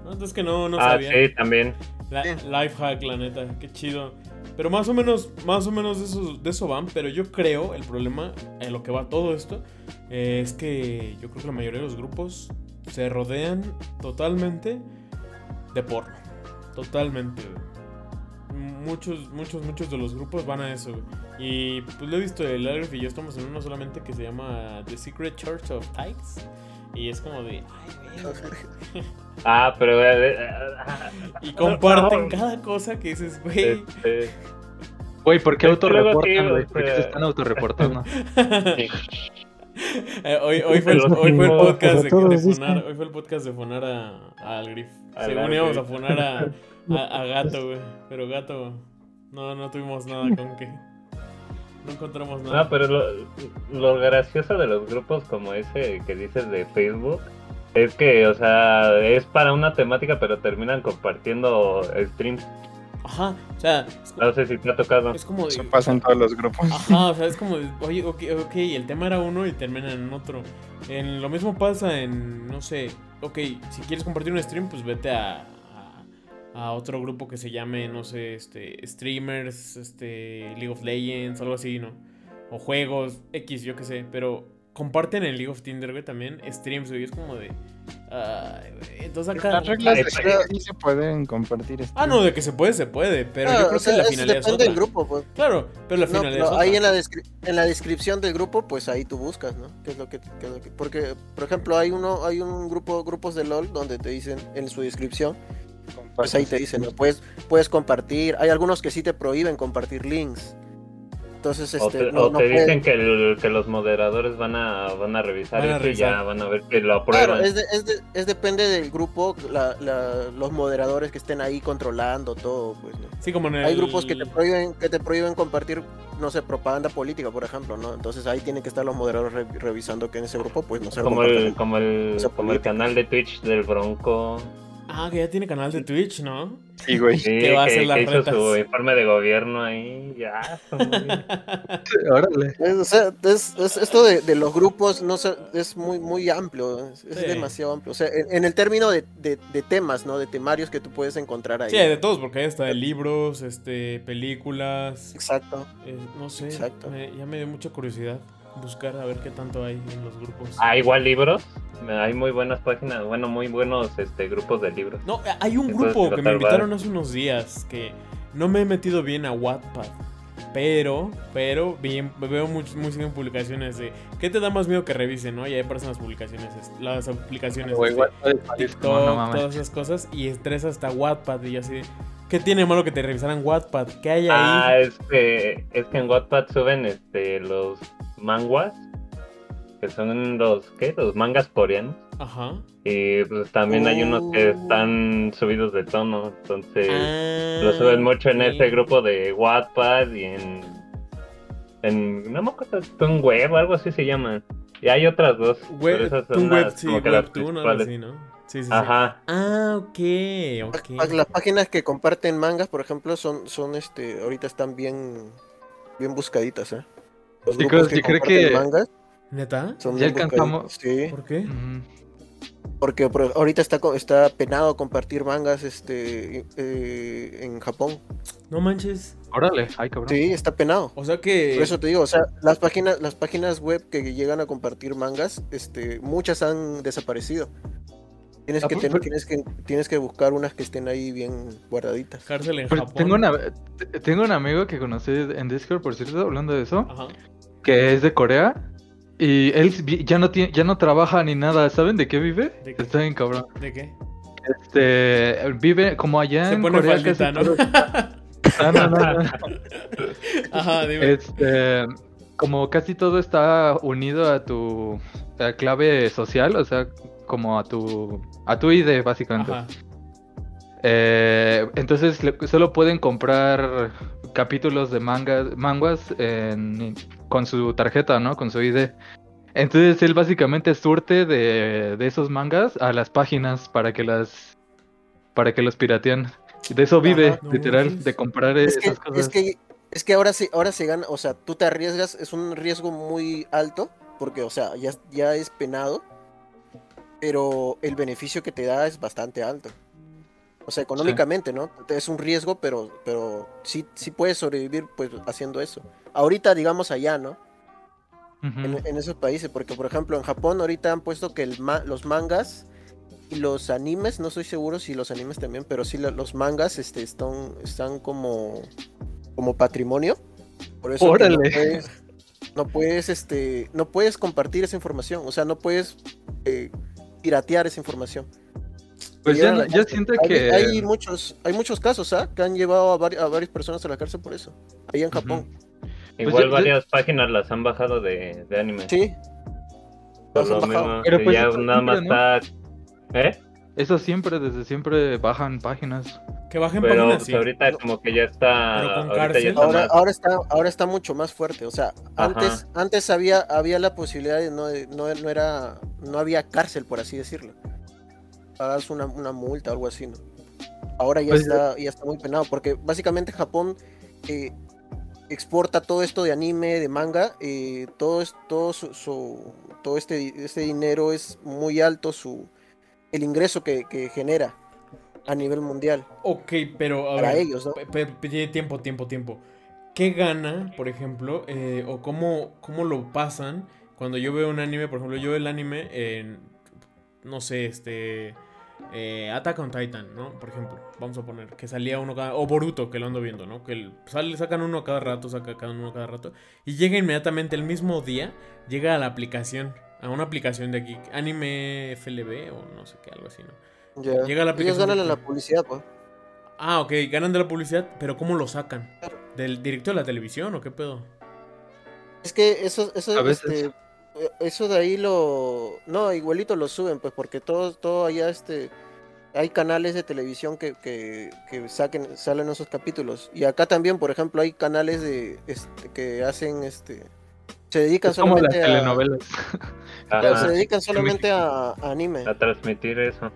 No, entonces que no, no ah, sabía. sí, también. La- life hack, la neta, qué chido. Pero más o menos, más o menos de eso, de eso van. Pero yo creo, el problema en lo que va todo esto, eh, es que yo creo que la mayoría de los grupos se rodean totalmente de porno. Totalmente. güey. Muchos, muchos, muchos de los grupos van a eso. güey. Y pues lo he visto, el Algref y yo estamos en uno solamente que se llama The Secret Church of Tykes. Y es como de... Ay, güey. Ah, pero. eh, eh, Y comparten no. cada cosa que dices, güey. Este, Güey, ¿por qué autorreportan, güey? ¿Por qué se están autorreportando? sí. Eh, hoy, hoy, fue el, Pero hoy fue el no, podcast de, de funar, hoy fue el podcast de funar a. Al Según Algrif. íbamos a funar a, a, a Gato, güey. Pero Gato, no, no tuvimos nada con que. No encontramos nada. No, pero lo, lo gracioso de los grupos como ese que dices de Facebook es que, o sea, es para una temática, pero terminan compartiendo streams. Ajá, o sea, No sé si te ha tocado. es como. de- Eso pasa en todos los grupos. Ajá, o sea, es como, de, oye, ok, ok, el tema era uno y termina en otro. En, lo mismo pasa en, no sé, ok, si quieres compartir un stream, pues vete a, a, a otro grupo que se llame, no sé, este, streamers, este, League of Legends, algo así, ¿no? O juegos, X, yo qué sé, pero comparten en League of Tinder, güey, también streams, güey, es como de... ay, güey, entonces acá... Las reglas de sí se pueden compartir. este, Ah, no, de que se puede, se puede, pero Ah, yo creo o sea, que la finalidad es depende del grupo, pues. Claro, pero la No, finalidad pero es ahí otra. en la, en la descripción del grupo, pues ahí tú buscas, ¿no? ¿Qué es lo que, qué es lo que- porque, por ejemplo, hay uno, hay un grupo, grupos de LOL donde te dicen en su descripción, pues ahí te dicen, ¿no? Puedes, puedes compartir, hay algunos que sí te prohíben compartir links. Entonces, O este, te, no, o no te dicen que, el- que los moderadores van a, van a revisar Van a y ya revisar. van a ver que lo aprueban. Claro, es, de- es, de- es depende del grupo, la- la- los moderadores que estén ahí controlando todo, pues, ¿no? Sí, como en el... Hay grupos que te prohíben, que te prohíben compartir, no sé, propaganda política, por ejemplo, ¿no? Entonces ahí tienen que estar los moderadores re- revisando que en ese grupo, pues no se como el, como el, como el canal de Twitch del Bronco. Ah, que ya tiene canal de Twitch, ¿no? Sí, güey. Sí, Que va a que, hacer las que hizo su informe de gobierno ahí. Ya, está bien. Órale. Es- o sea, es- es- esto de, de los grupos no sé, es muy muy amplio, es, es Sí. demasiado amplio. O sea, en, en el término de, de- de temas, ¿no? De temarios que tú puedes encontrar ahí. Sí, de todos, porque hay hasta de libros, este, películas, Exacto. eh, no sé, Exacto. me- ya me dio mucha curiosidad buscar a ver qué tanto hay en los grupos. Ah, igual libros. Hay muy buenas páginas, bueno, muy buenos este grupos de libros. No, eh, hay un Entonces, grupo que me invitaron hace unos días que no me he metido bien a Wattpad. Pero, pero bien, veo much- muy, seguido publicaciones de ¿qué te da más miedo que revisen? ¿no? Y ahí aparecen las publicaciones, es- las aplicaciones TikTok, no mames. todas esas cosas y estresa hasta Wattpad y yo así de, ¿qué tiene malo que te revisaran Wattpad? ¿Qué hay ahí? Ah, es que, es que en Wattpad suben este los manguas, que son los, ¿qué? Los mangas coreanos. Ajá. Y pues también hay unos que Oh. están subidos de tono, entonces Ah, lo suben mucho en ok. este grupo de Wattpad y en, en no me acuerdo, un web o algo así se llaman. Y hay otras dos, pero Web, esas un son web, las, sí, como que las principales. así, ¿no? Sí, sí, sí. Ajá. Ah, ok, ok. Las páginas que comparten mangas, por ejemplo, son, son este, ahorita están bien, bien buscaditas, ¿eh? Los Yo grupos creo- yo creo comparten que- mangas ¿Neta? son Ya alcanzamos- Sí, ¿Por qué? Porque por- ahorita está, co- está penado compartir mangas este, eh, en Japón. No manches. Órale, ay cabrón. Sí, está penado. O sea que. Por eso te digo, o sea, las páginas, las páginas web que llegan a compartir mangas, este, muchas han desaparecido. Tienes Ah, que, pues, tener- tienes que tienes que buscar unas que estén ahí bien guardaditas. Cárcel en Japón. tengo, una, t- tengo un amigo que conocí en Discord, por cierto, hablando de eso, Ajá. que es de Corea. Y él ya no tiene, ya no trabaja ni nada. ¿Saben de qué vive? ¿De qué? Está bien cabrón. ¿De qué? Este vive como allá Se en pone Corea faldita, casi ¿no? todo- No, no, no, no. Ajá, dime. Este, como casi todo está unido a tu a clave social, o sea, como a tu a tu ID básicamente. Ajá. Eh, entonces le- solo pueden comprar capítulos de mangas, manguas en- con su tarjeta, ¿no? Con su ID. Entonces él básicamente surte de, de esos mangas a las páginas para que las para que los pirateen. De eso vive, no literal, de comprar Es que, esas cosas. es que Es que ahora se, ahora se gana, o sea, tú te arriesgas, es un riesgo muy alto, porque, o sea, ya, ya es penado, pero el beneficio que te da es bastante alto. O sea, económicamente, ¿no? Es un riesgo, pero, pero sí, sí puedes sobrevivir pues haciendo eso. Ahorita, digamos, allá, ¿no? En, en esos países, porque por ejemplo en Japón ahorita han puesto que el ma- los mangas y los animes, no estoy seguro si los animes también, pero sí lo- los mangas este, están, están como, como patrimonio. Por eso que Órale. no puedes, no puedes, este, no puedes compartir esa información, o sea, no puedes eh, piratear esa información. Pues ya, yo siento hay, que. hay muchos, hay muchos casos, ¿ah? Que han llevado a, vari- a varias personas a la cárcel por eso, ahí en Japón. Pues Igual yo- yo- varias páginas las han bajado de, de anime. Sí. Por Las lo han bajado. mismo, Pero pues ya nada más está. ¿Eh? Eso siempre, desde siempre bajan páginas. Que bajen Pero páginas, pues, sí. ahorita como que ya está. Ahorita ya Ahora, más- ahora está, ahora está mucho más fuerte. O sea, Ajá. antes, antes había, había la posibilidad de no, de- no, no era, no había cárcel, por así decirlo. Pagas una, una multa o algo así, ¿no? Ahora ya Pues, está, ya está muy penado, porque básicamente Japón eh, exporta todo esto de anime, de manga, eh, todo, es- todo su, su- todo este, este dinero es muy alto, su el ingreso que, que genera a nivel mundial Ok, pero a para ver, ellos, ¿no? tiempo, tiempo, tiempo. ¿Qué gana, por ejemplo, eh, o cómo, cómo lo pasan cuando yo veo un anime? Por ejemplo, yo veo el anime en, no sé, este, eh, Attack on Titan, ¿no? Por ejemplo, vamos a poner que salía uno cada, o Boruto, que lo ando viendo, ¿no? Que el- sale, sacan uno cada rato, sacan uno cada rato, y llega inmediatamente el mismo día, llega a la aplicación, a una aplicación de aquí, anime FLB o no sé qué, algo así, ¿no? Llega la Ellos aplicación ganan de- la publicidad, pues. Ah, ok, ganan de la publicidad, pero ¿cómo lo sacan? ¿Del directo de la televisión o qué pedo? Es que eso, eso, este, eso de ahí lo, no, igualito lo suben, pues, porque todo, todo allá, este, hay canales de televisión que, que, que saquen, salen esos capítulos. Y acá también, por ejemplo, hay canales de, este, que hacen, este, se dedican Es como las solamente a, telenovelas. se dedican solamente a, a anime. a transmitir eso.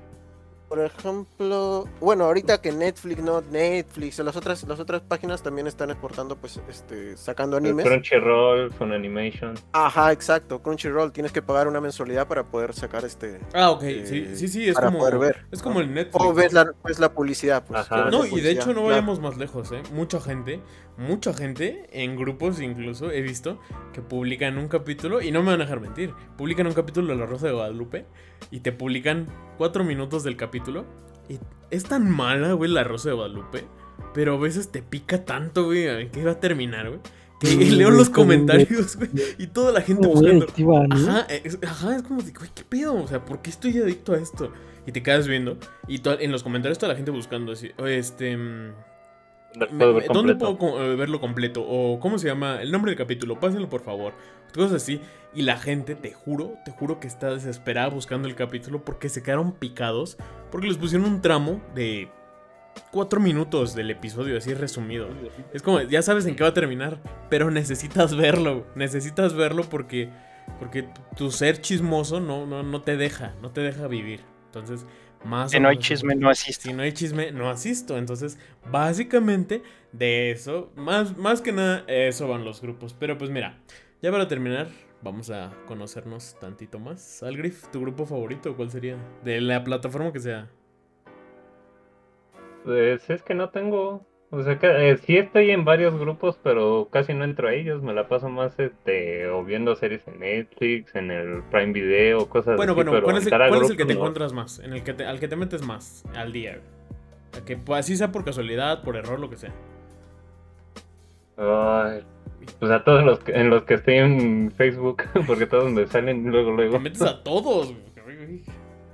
Por ejemplo, bueno, ahorita que Netflix, no, Netflix, las otras, las otras páginas también están exportando, pues, este, sacando El animes. Crunchyroll, Funimation. Ajá, exacto, Crunchyroll, tienes que pagar una mensualidad para poder sacar este Ah, ok, Eh, sí, sí, sí, es para como, poder ver. es como el Netflix. o ves la, ves la publicidad, pues. Ajá. No, la y de hecho no claro. vayamos más lejos, ¿eh? Mucha gente, mucha gente, en grupos incluso, he visto que publican un capítulo, y no me van a dejar mentir, publican un capítulo de La Rosa de Guadalupe y te publican cuatro minutos del capítulo. Y es tan mala, güey, La Rosa de Guadalupe, pero a veces te pica tanto, güey, ver qué va a terminar, güey. Que Mm, leo los comentarios, güey, y toda la gente buscando. Ajá, es, ajá, es como güey, ¿qué pedo? O sea, ¿por qué estoy adicto a esto? Y te quedas viendo. Y en los comentarios toda la gente buscando así, "Oye, este... puedo ver ¿Dónde puedo eh, verlo completo? O ¿cómo se llama? El nombre del capítulo, pásenlo por favor. Cosas así. Y la gente, te juro, te juro que está desesperada buscando el capítulo porque se quedaron picados. Porque les pusieron un tramo de cuatro minutos del episodio, así resumido. Es como, ya sabes en qué va a terminar, pero necesitas verlo. Necesitas verlo porque, porque tu ser chismoso no, no, no te deja, no te deja vivir. Entonces, más... Si no hay chisme, no asiste. si no hay chisme, no asisto. Entonces, básicamente, de eso, más, más que nada, eso van los grupos. Pero pues mira, ya para terminar, vamos a conocernos tantito más. Algrif, ¿tu grupo favorito cuál sería? De la plataforma que sea. Pues es que no tengo. O sea, que, eh, sí estoy en varios grupos, pero casi no entro a ellos. Me la paso más este, o viendo series en Netflix, en el Prime Video, cosas Bueno, así. bueno, pero ¿cuál es el, cuál es el que te no. encuentras más? En el que te- al que te metes más al día. A que pues, así sea por casualidad, por error, lo que sea. Ay, pues a todos los que, en los que estoy en Facebook, porque todos me salen luego, luego. Te metes a todos.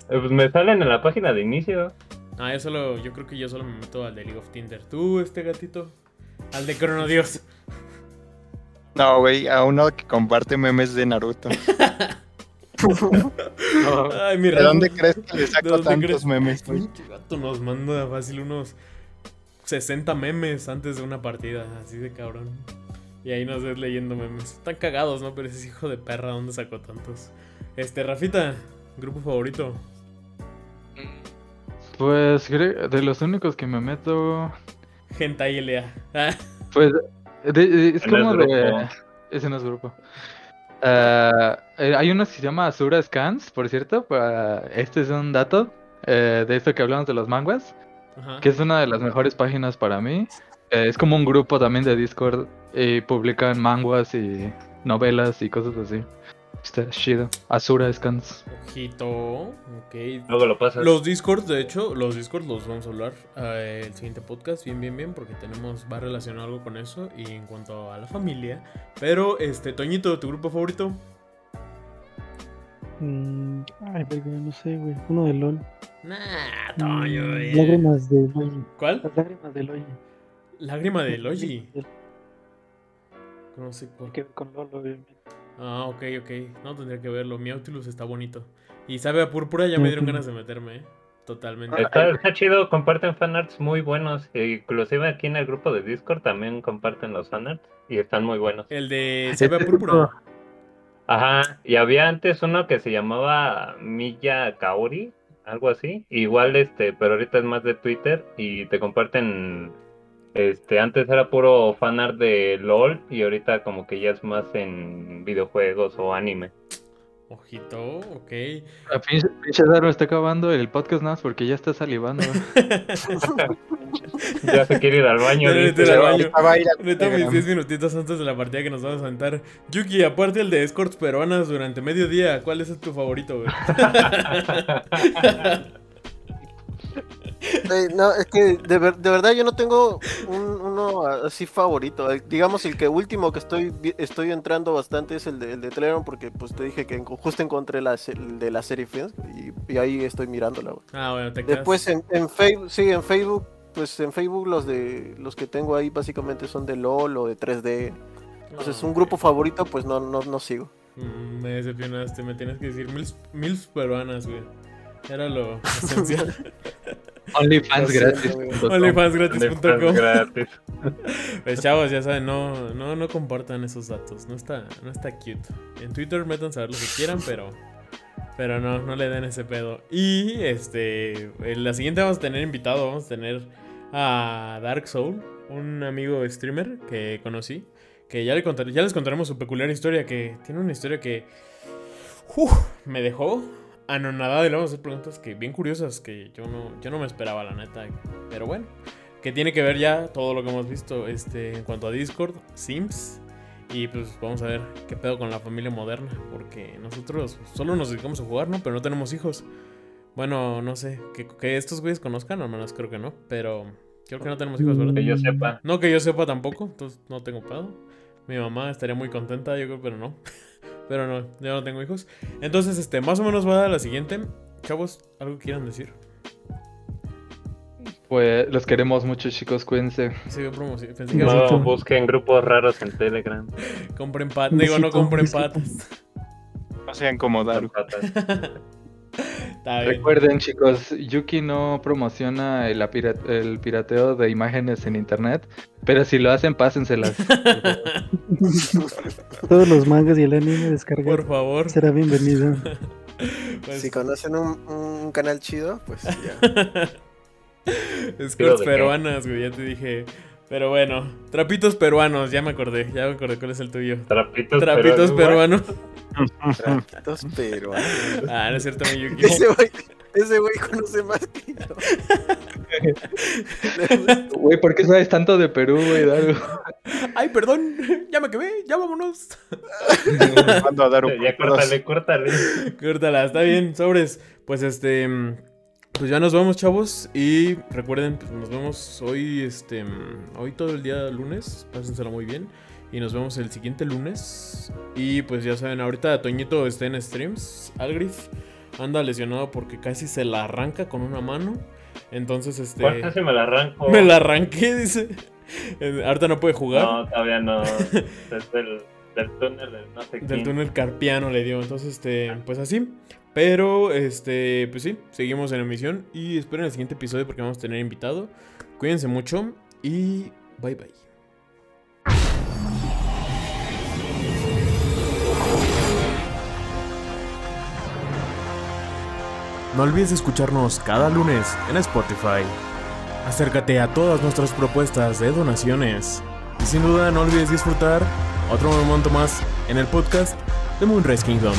Eh, Pues me salen en la página de inicio. Ah, yo solo, yo creo que yo solo me meto al de League of Tinder. ¿Tú, este gatito? Al de Chrono Dios. No, güey, a uno que comparte memes de Naruto. Ay, mi ¿De dónde crees que le ¿De saco tantos crees? memes? Güey? tu gato nos manda fácil unos 60 memes antes de una partida, así de cabrón. Y ahí nos ves leyendo memes. Están cagados, ¿no? Pero ese hijo de perra, ¿dónde sacó tantos? Este, Rafita, grupo favorito. Pues creo- de los únicos que me meto. Ah, Pues De- de- es como grupo. de. Ese no es grupo. Ah, eh, hay uno que se llama Asura Scans, por cierto. Para... Este es un dato eh, de esto que hablamos de los manguas. Ajá. que es una de las mejores páginas para mí. Eh, es como un grupo también de Discord y publican manguas y novelas y cosas así. Está chido. Asura Scans. Ojito. Ok. Luego lo pasas. Los Discords, de hecho, los Discords los vamos a hablar eh, el siguiente podcast, bien, bien, bien, porque tenemos, va relacionado algo con eso y en cuanto a la familia. Pero, este, Toñito, ¿tu grupo favorito? Mm, ay, verga, no sé, güey. Uno de LOL. Nah, Mm, Toño, eh. lágrimas de Logi. ¿Cuál? Las lágrimas de Logi. Lágrima de Logi. No sé por ver con LOL, obviamente. Ah, ok, ok. No tendría que verlo. Mi Nautilus está bonito. Y sabe a púrpura, ya me dieron ganas de meterme, ¿eh? Totalmente. Está, está chido, comparten fanarts muy buenos. e inclusive aquí en el grupo de Discord también comparten los fanarts y están muy buenos. El de sabe a púrpura. Ajá, y había antes uno que se llamaba Milla Kaori, algo así. Igual este, pero ahorita es más de Twitter y te comparten este, antes era puro fanart de LOL y ahorita como que ya es más en videojuegos o anime. Ojito, ok. A pinche, pinche Daro está acabando el podcast nada más porque ya está salivando. Ya se quiere ir al baño. Ya dice. al baño. Neta, mis Telegram. 10 minutitos antes de la partida que nos vamos a aventar. Yuki, aparte el de escorts peruanas durante mediodía, ¿cuál es tu favorito, no, es que de, ver- de verdad yo no tengo un- uno así favorito. Eh, Digamos, el que último que estoy estoy entrando bastante es el de, el de Telegram, porque pues te dije que en- justo encontré la, el de la serie Friends y, y ahí estoy mirándola. Ah, bueno, te. Después en, en Facebook, sí, en Facebook, pues en Facebook los de los que tengo ahí básicamente son de LOL o de 3D. Entonces Ah, un grupo favorito pues no, no, no sigo. Mm, Me decepcionaste, me tienes que decir mil, mil peruanas, güey. Era lo esencial. OnlyFansgratis.com. gratis. Pues chavos, ya saben, no, no, no compartan esos datos. No está, no está cute. En Twitter métanse a ver lo que quieran, pero. Pero no, no le den ese pedo. Y este. En la siguiente vamos a tener invitado. Vamos a tener a Dark Soul, un amigo streamer que conocí. Que ya, le contaré- ya les contaremos su peculiar historia. Que tiene una historia que. uf, me dejó anonadado. Y le vamos a hacer preguntas que bien curiosas. Que yo no, yo no me esperaba, la neta. Pero bueno que tiene que ver ya todo lo que hemos visto este, en cuanto a Discord, Sims. Y pues vamos a ver qué pedo con la familia moderna. Porque nosotros solo nos dedicamos a jugar, ¿no? Pero no tenemos hijos. Bueno, no sé. Que, que estos güeyes conozcan, al menos creo que no. Pero creo que no tenemos hijos, ¿verdad? Que yo sepa. No que yo sepa tampoco. Entonces no tengo pedo. Mi mamá estaría muy contenta, yo creo, pero no. Pero no, yo no tengo hijos. Entonces, este, más o menos va a la siguiente. Chavos, ¿algo quieran decir? Pues los queremos mucho, chicos, cuídense. Sí, yo promoci- pensé que No busquen grupos raros en Telegram. compren patas. Digo, no compren patas. No sean como Daru. Está bien. Recuerden, chicos, Yuki no promociona el, el pirateo de imágenes en internet, pero si lo hacen, pásenselas. Todos los mangas y el anime descargado Por favor. será bienvenido. Pues, Si conocen un, un canal chido, pues ya. Escorts peruanas, güey, ya te dije. Pero bueno, trapitos peruanos, ya me acordé, ya me acordé cuál es el tuyo. Trapitos, Trapitos peruanos. peruanos. Trapitos peruanos. Ah, no es cierto, mi Yuki. Ese güey, ese güey conoce más que yo. Güey, ¿por qué sabes tanto de Perú, güey, Daru? Ay, perdón, ya me quemé, ya vámonos. Mando a Daru Ya córtale, córtale. Córtala, está bien, sobres. Pues este. Pues ya nos vamos, chavos. Y recuerden, pues nos vemos hoy, este. Hoy todo el día lunes. Pásensela muy bien. Y nos vemos el siguiente lunes. Y pues ya saben, ahorita Toñito está en streams. Algrif anda lesionado porque casi se la arranca con una mano. Entonces, este. ¿Cuál casi me la arranco? Me la arranqué, dice. Eh, Ahorita no puede jugar. No, todavía no. Es del, del túnel del no sé Del túnel carpiano le dio. Entonces, este, pues así. Pero, este, pues sí, seguimos en emisión. Y esperen el siguiente episodio porque vamos a tener invitado. Cuídense mucho y bye bye. No olvides escucharnos cada lunes en Spotify. Acércate a todas nuestras propuestas de donaciones. Y sin duda no olvides disfrutar otro momento más en el podcast de Moonrise Kingdom.